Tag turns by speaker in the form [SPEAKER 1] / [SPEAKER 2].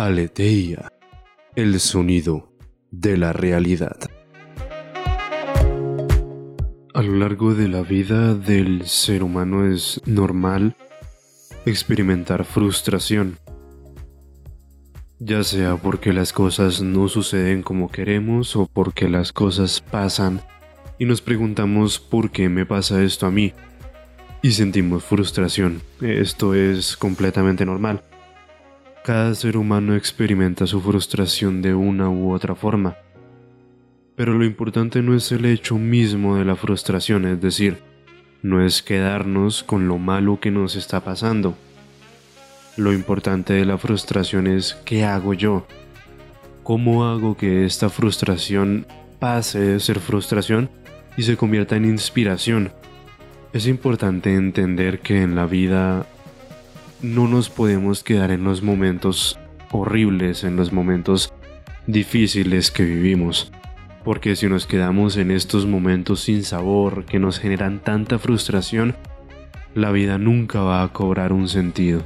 [SPEAKER 1] Aleteia, el sonido de la realidad. A lo largo de la vida del ser humano es normal experimentar frustración, ya sea porque las cosas no suceden como queremos o porque las cosas pasan y nos preguntamos por qué me pasa esto a mí y sentimos frustración. Esto es completamente normal. Cada ser humano experimenta su frustración de una u otra forma. Pero lo importante no es el hecho mismo de la frustración, es decir, no es quedarnos con lo malo que nos está pasando. Lo importante de la frustración es qué hago yo. ¿Cómo hago que esta frustración pase de ser frustración y se convierta en inspiración? Es importante entender que en la vida no nos podemos quedar en los momentos horribles, en los momentos difíciles que vivimos. Porque si nos quedamos en estos momentos sin sabor que nos generan tanta frustración, la vida nunca va a cobrar un sentido.